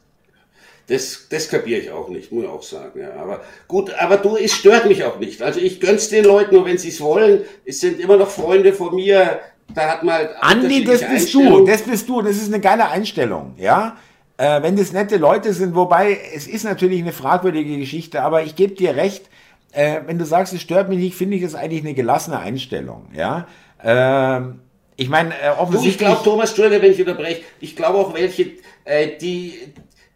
das, das kapiere ich auch nicht, muss ich auch sagen. Ja. Aber gut, aber du, es stört mich auch nicht. Also ich gönn's den Leuten nur, wenn sie es wollen. Es sind immer noch Freunde von mir. Da hat man halt Andi, das bist du, das bist du. Das ist eine geile Einstellung, ja. Äh, wenn das nette Leute sind, wobei es ist natürlich eine fragwürdige Geschichte, aber ich gebe dir recht, äh, wenn du sagst, es stört mich nicht, finde ich es eigentlich eine gelassene Einstellung. Ja, ähm, ich meine, äh, offensichtlich. ich glaube, Thomas, Entschuldige, wenn ich unterbreche, ich glaube auch welche, äh, die,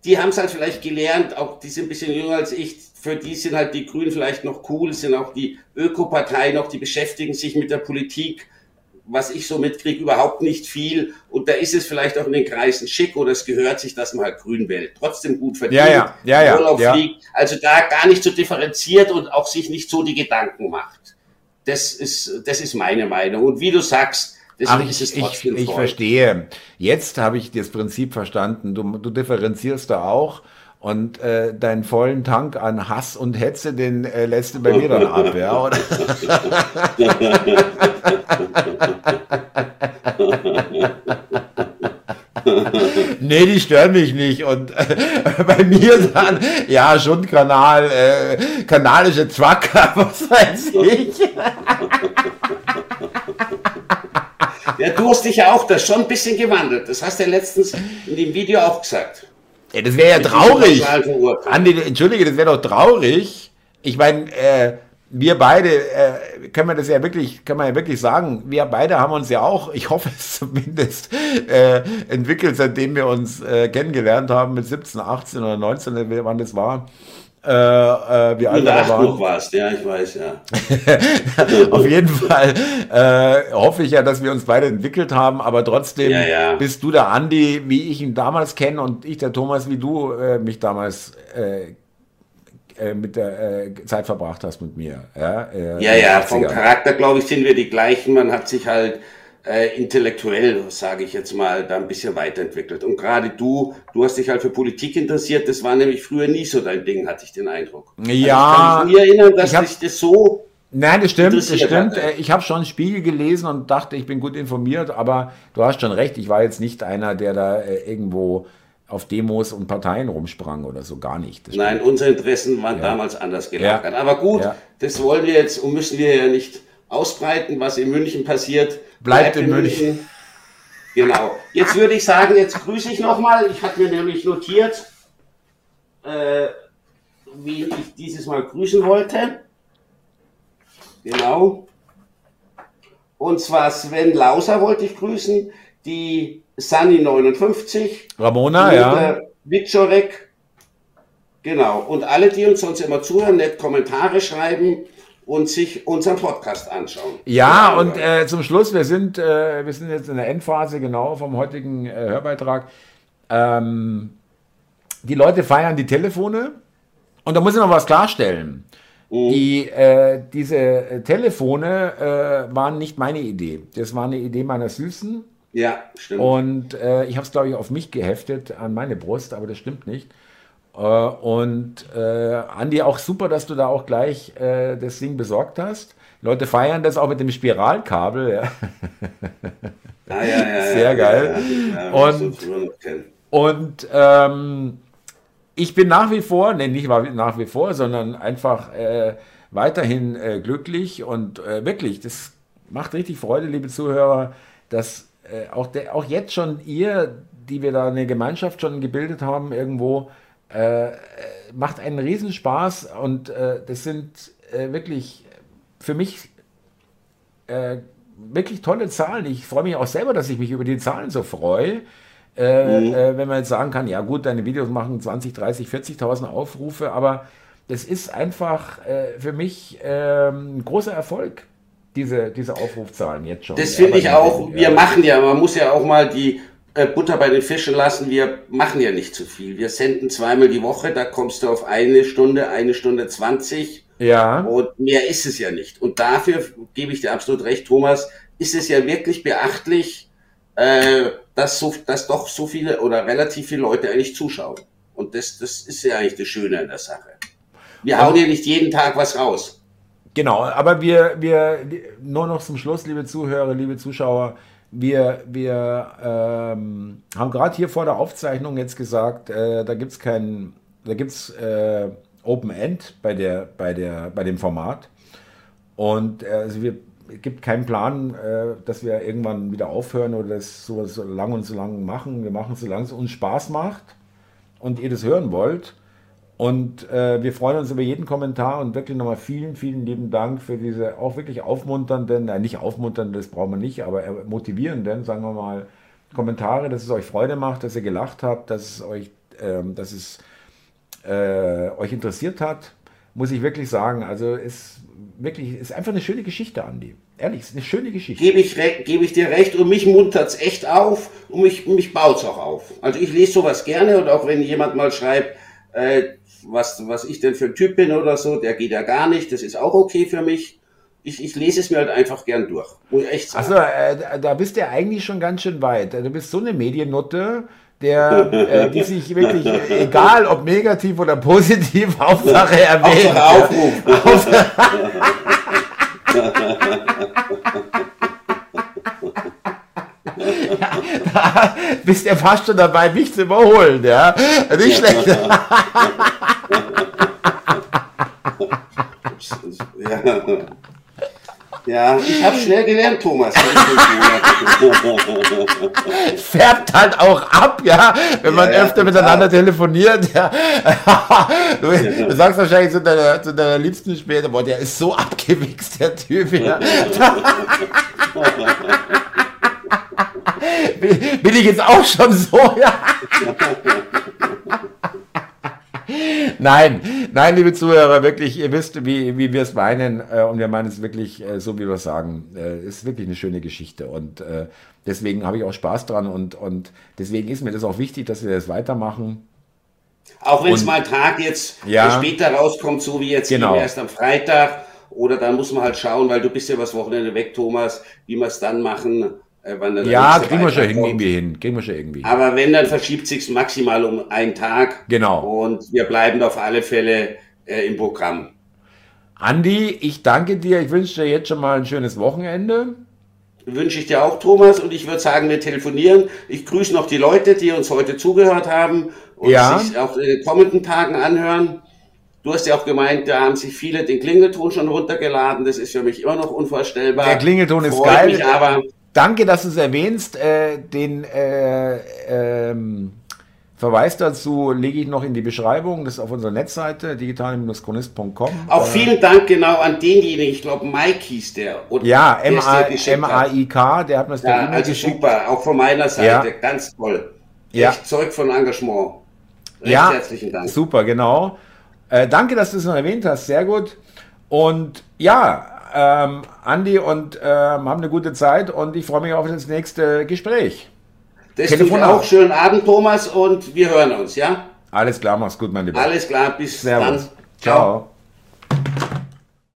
die haben es halt vielleicht gelernt, auch die sind ein bisschen jünger als ich, für die sind halt die Grünen vielleicht noch cool, sind auch die Ökopartei noch, die beschäftigen sich mit der Politik was ich so mitkriege, überhaupt nicht viel. Und da ist es vielleicht auch in den Kreisen schick oder es gehört sich, dass man halt grün wählt. Trotzdem gut verdient, ja, ja, ja, ja, Urlaub ja. fliegt. Also da gar nicht so differenziert und auch sich nicht so die Gedanken macht. Das ist, das ist meine Meinung. Und wie du sagst, Ach, ich, ich, ich verstehe. Jetzt habe ich das Prinzip verstanden. Du, du differenzierst da auch und äh, deinen vollen Tank an Hass und Hetze, den äh, lässt du bei mir dann ab, ja? Oder? (laughs) (laughs) (laughs) nee, die stören mich nicht. Und äh, (laughs) bei mir dann, ja, schon Kanal, äh, kanalische Zwacker, (laughs) was weiß ich. ja, du hast dich ja auch da schon ein bisschen gewandelt. Das hast du ja letztens in dem Video auch gesagt. Ja, das wäre ja traurig. Andi, entschuldige, das wäre doch traurig. Ich meine, äh, wir beide, äh, können wir das ja wirklich, kann man ja wirklich sagen, wir beide haben uns ja auch, ich hoffe es zumindest, äh, entwickelt, seitdem wir uns äh, kennengelernt haben mit 17, 18 oder 19, wann das war. Äh, äh, wie alt er war. warst, ja, ich weiß, ja. (laughs) Auf jeden Fall äh, hoffe ich ja, dass wir uns beide entwickelt haben, aber trotzdem ja, ja. bist du der Andi, wie ich ihn damals kenne und ich der Thomas, wie du äh, mich damals äh, äh, mit der äh, Zeit verbracht hast mit mir. Ja, äh, ja, ja vom Charakter, glaube ich, sind wir die gleichen. Man hat sich halt äh, intellektuell, sage ich jetzt mal, da ein bisschen weiterentwickelt. Und gerade du, du hast dich halt für Politik interessiert. Das war nämlich früher nie so dein Ding, hatte ich den Eindruck. Ja. Also ich kann mich nie erinnern, dass hab, dich das so Nein, das stimmt, das stimmt. Ich habe schon Spiegel gelesen und dachte, ich bin gut informiert, aber du hast schon recht, ich war jetzt nicht einer, der da irgendwo auf Demos und Parteien rumsprang oder so, gar nicht. Das Nein, unsere Interessen waren ja. damals anders gelagert. Ja. Aber gut, ja. das wollen wir jetzt und müssen wir ja nicht ausbreiten, was in München passiert. Bleibt, bleibt in, in München. München. Genau. Jetzt würde ich sagen, jetzt grüße ich nochmal. Ich hatte mir nämlich notiert, äh, wie ich dieses Mal grüßen wollte. Genau. Und zwar Sven Lauser wollte ich grüßen, die Sunny 59. Ramona, ja. Witschorek. Genau. Und alle, die uns sonst immer zuhören, nett Kommentare schreiben und sich unseren Podcast anschauen. Ja, und äh, zum Schluss, wir sind, äh, wir sind jetzt in der Endphase genau vom heutigen äh, Hörbeitrag. Ähm, die Leute feiern die Telefone und da muss ich noch was klarstellen. Mhm. Die, äh, diese Telefone äh, waren nicht meine Idee. Das war eine Idee meiner Süßen. Ja, stimmt. Und äh, ich habe es, glaube ich, auf mich geheftet, an meine Brust, aber das stimmt nicht. Äh, und äh, Andi, auch super, dass du da auch gleich äh, das Ding besorgt hast. Leute feiern das auch mit dem Spiralkabel. Ja. Ah, ja, ja, Sehr geil. und und ähm, ich bin nach wie vor, nee, nicht nach wie vor, sondern einfach äh, weiterhin äh, glücklich und äh, wirklich, das macht richtig Freude, liebe Zuhörer, dass äh, auch, der, auch jetzt schon ihr, die wir da eine Gemeinschaft schon gebildet haben, irgendwo, äh, macht einen Riesenspaß und äh, das sind äh, wirklich für mich äh, wirklich tolle Zahlen. Ich freue mich auch selber, dass ich mich über die Zahlen so freue. Äh, mhm. wenn man jetzt sagen kann, ja gut, deine Videos machen 20, 30, 40.000 Aufrufe, aber das ist einfach für mich ähm, ein großer Erfolg diese, diese Aufrufzahlen jetzt schon. Das finde ich auch. Wir machen ja, man muss ja auch mal die äh, Butter bei den Fischen lassen. Wir machen ja nicht zu viel. Wir senden zweimal die Woche, da kommst du auf eine Stunde, eine Stunde zwanzig. Ja. Und mehr ist es ja nicht. Und dafür gebe ich dir absolut recht, Thomas, ist es ja wirklich beachtlich, äh, dass, so, dass doch so viele oder relativ viele Leute eigentlich zuschauen. Und das, das ist ja eigentlich das Schöne an der Sache. Wir hauen ja nicht jeden Tag was raus. Genau, aber wir, wir, nur noch zum Schluss, liebe Zuhörer, liebe Zuschauer, wir, wir ähm, haben gerade hier vor der Aufzeichnung jetzt gesagt, äh, da gibt es kein, da gibt es äh, Open End bei, der, bei, der, bei dem Format. Und äh, also wir, es gibt keinen Plan, äh, dass wir irgendwann wieder aufhören oder das so, so lang und so lang machen. Wir machen es, solange es uns Spaß macht und ihr das hören wollt. Und äh, wir freuen uns über jeden Kommentar und wirklich nochmal vielen, vielen lieben Dank für diese auch wirklich aufmunternden, nein, nicht aufmunternden, das brauchen wir nicht, aber motivierenden, sagen wir mal, Kommentare, dass es euch Freude macht, dass ihr gelacht habt, dass es euch, ähm, dass es äh, euch interessiert hat, muss ich wirklich sagen. Also ist wirklich, ist einfach eine schöne Geschichte, Andi. Ehrlich, ist eine schöne Geschichte. Gebe ich, gebe ich dir recht und mich muntert es echt auf und mich, mich baut es auch auf. Also ich lese sowas gerne und auch wenn jemand mal schreibt, äh, was, was ich denn für ein Typ bin oder so, der geht ja gar nicht, das ist auch okay für mich. Ich, ich lese es mir halt einfach gern durch. Muss ich echt sagen. Also, äh, da bist du ja eigentlich schon ganz schön weit. Du bist so eine Mediennutte, der, äh, die (laughs) sich wirklich, egal ob negativ oder positiv, (laughs) Hauptsache erwähnt. Hauptsache (laughs) (laughs) da bist du fast schon dabei, mich zu überholen, ja. Nicht schlecht. ja. (laughs) Ja, ich habe schnell gelernt, Thomas. (laughs) Färbt halt auch ab, ja, wenn man ja, öfter ja, miteinander telefoniert. Ja. du, du, sagst wahrscheinlich zu deiner, zu deiner Liebsten später, boah, der ist so abgewichst, der Typ. Ja. (laughs) Bin ich jetzt auch schon so, (laughs) nein, nein, liebe Zuhörer, wirklich, ihr wisst, wie, wie wir es meinen äh, und wir meinen es wirklich äh, so, wie wir es sagen. Äh, ist wirklich eine schöne Geschichte und äh, deswegen habe ich auch Spaß dran und, und deswegen ist mir das auch wichtig, dass wir das weitermachen. Auch wenn es mal Tag jetzt ja, später rauskommt, so wie jetzt genau. erst am Freitag. Oder dann muss man halt schauen, weil du bist ja was Wochenende weg, Thomas, wie wir es dann machen. Äh, ja, kriegen wir schon irgendwie hin. Kriegen wir schon irgendwie. Aber wenn, dann verschiebt sich maximal um einen Tag. Genau. Und wir bleiben auf alle Fälle äh, im Programm. Andi, ich danke dir. Ich wünsche dir jetzt schon mal ein schönes Wochenende. Wünsche ich dir auch, Thomas. Und ich würde sagen, wir telefonieren. Ich grüße noch die Leute, die uns heute zugehört haben und ja. sich auch in den kommenden Tagen anhören. Du hast ja auch gemeint, da haben sich viele den Klingelton schon runtergeladen. Das ist für mich immer noch unvorstellbar. Der Klingelton ist Freut geil. Mich aber Danke, dass du es erwähnst. Äh, den äh, ähm, Verweis dazu lege ich noch in die Beschreibung. Das ist auf unserer Netzseite digital-chronist.com. Auch vielen Dank genau an denjenigen. Ich glaube, Mike hieß der. Oder ja, M-A-I-K, der hat mir das ja, also geschickt. super, auch von meiner Seite. Ja. Ganz toll. Ja. Echt Zeug von Engagement. Recht ja, herzlichen Dank. Super, genau. Äh, danke, dass du es noch erwähnt hast. Sehr gut. Und ja, ähm, Andi und ähm, haben eine gute Zeit und ich freue mich auf das nächste Gespräch. Das Telefon auch. Schönen Abend, Thomas, und wir hören uns, ja? Alles klar, mach's gut, mein Lieber. Alles klar, bis Servus. dann. Ciao. Ciao.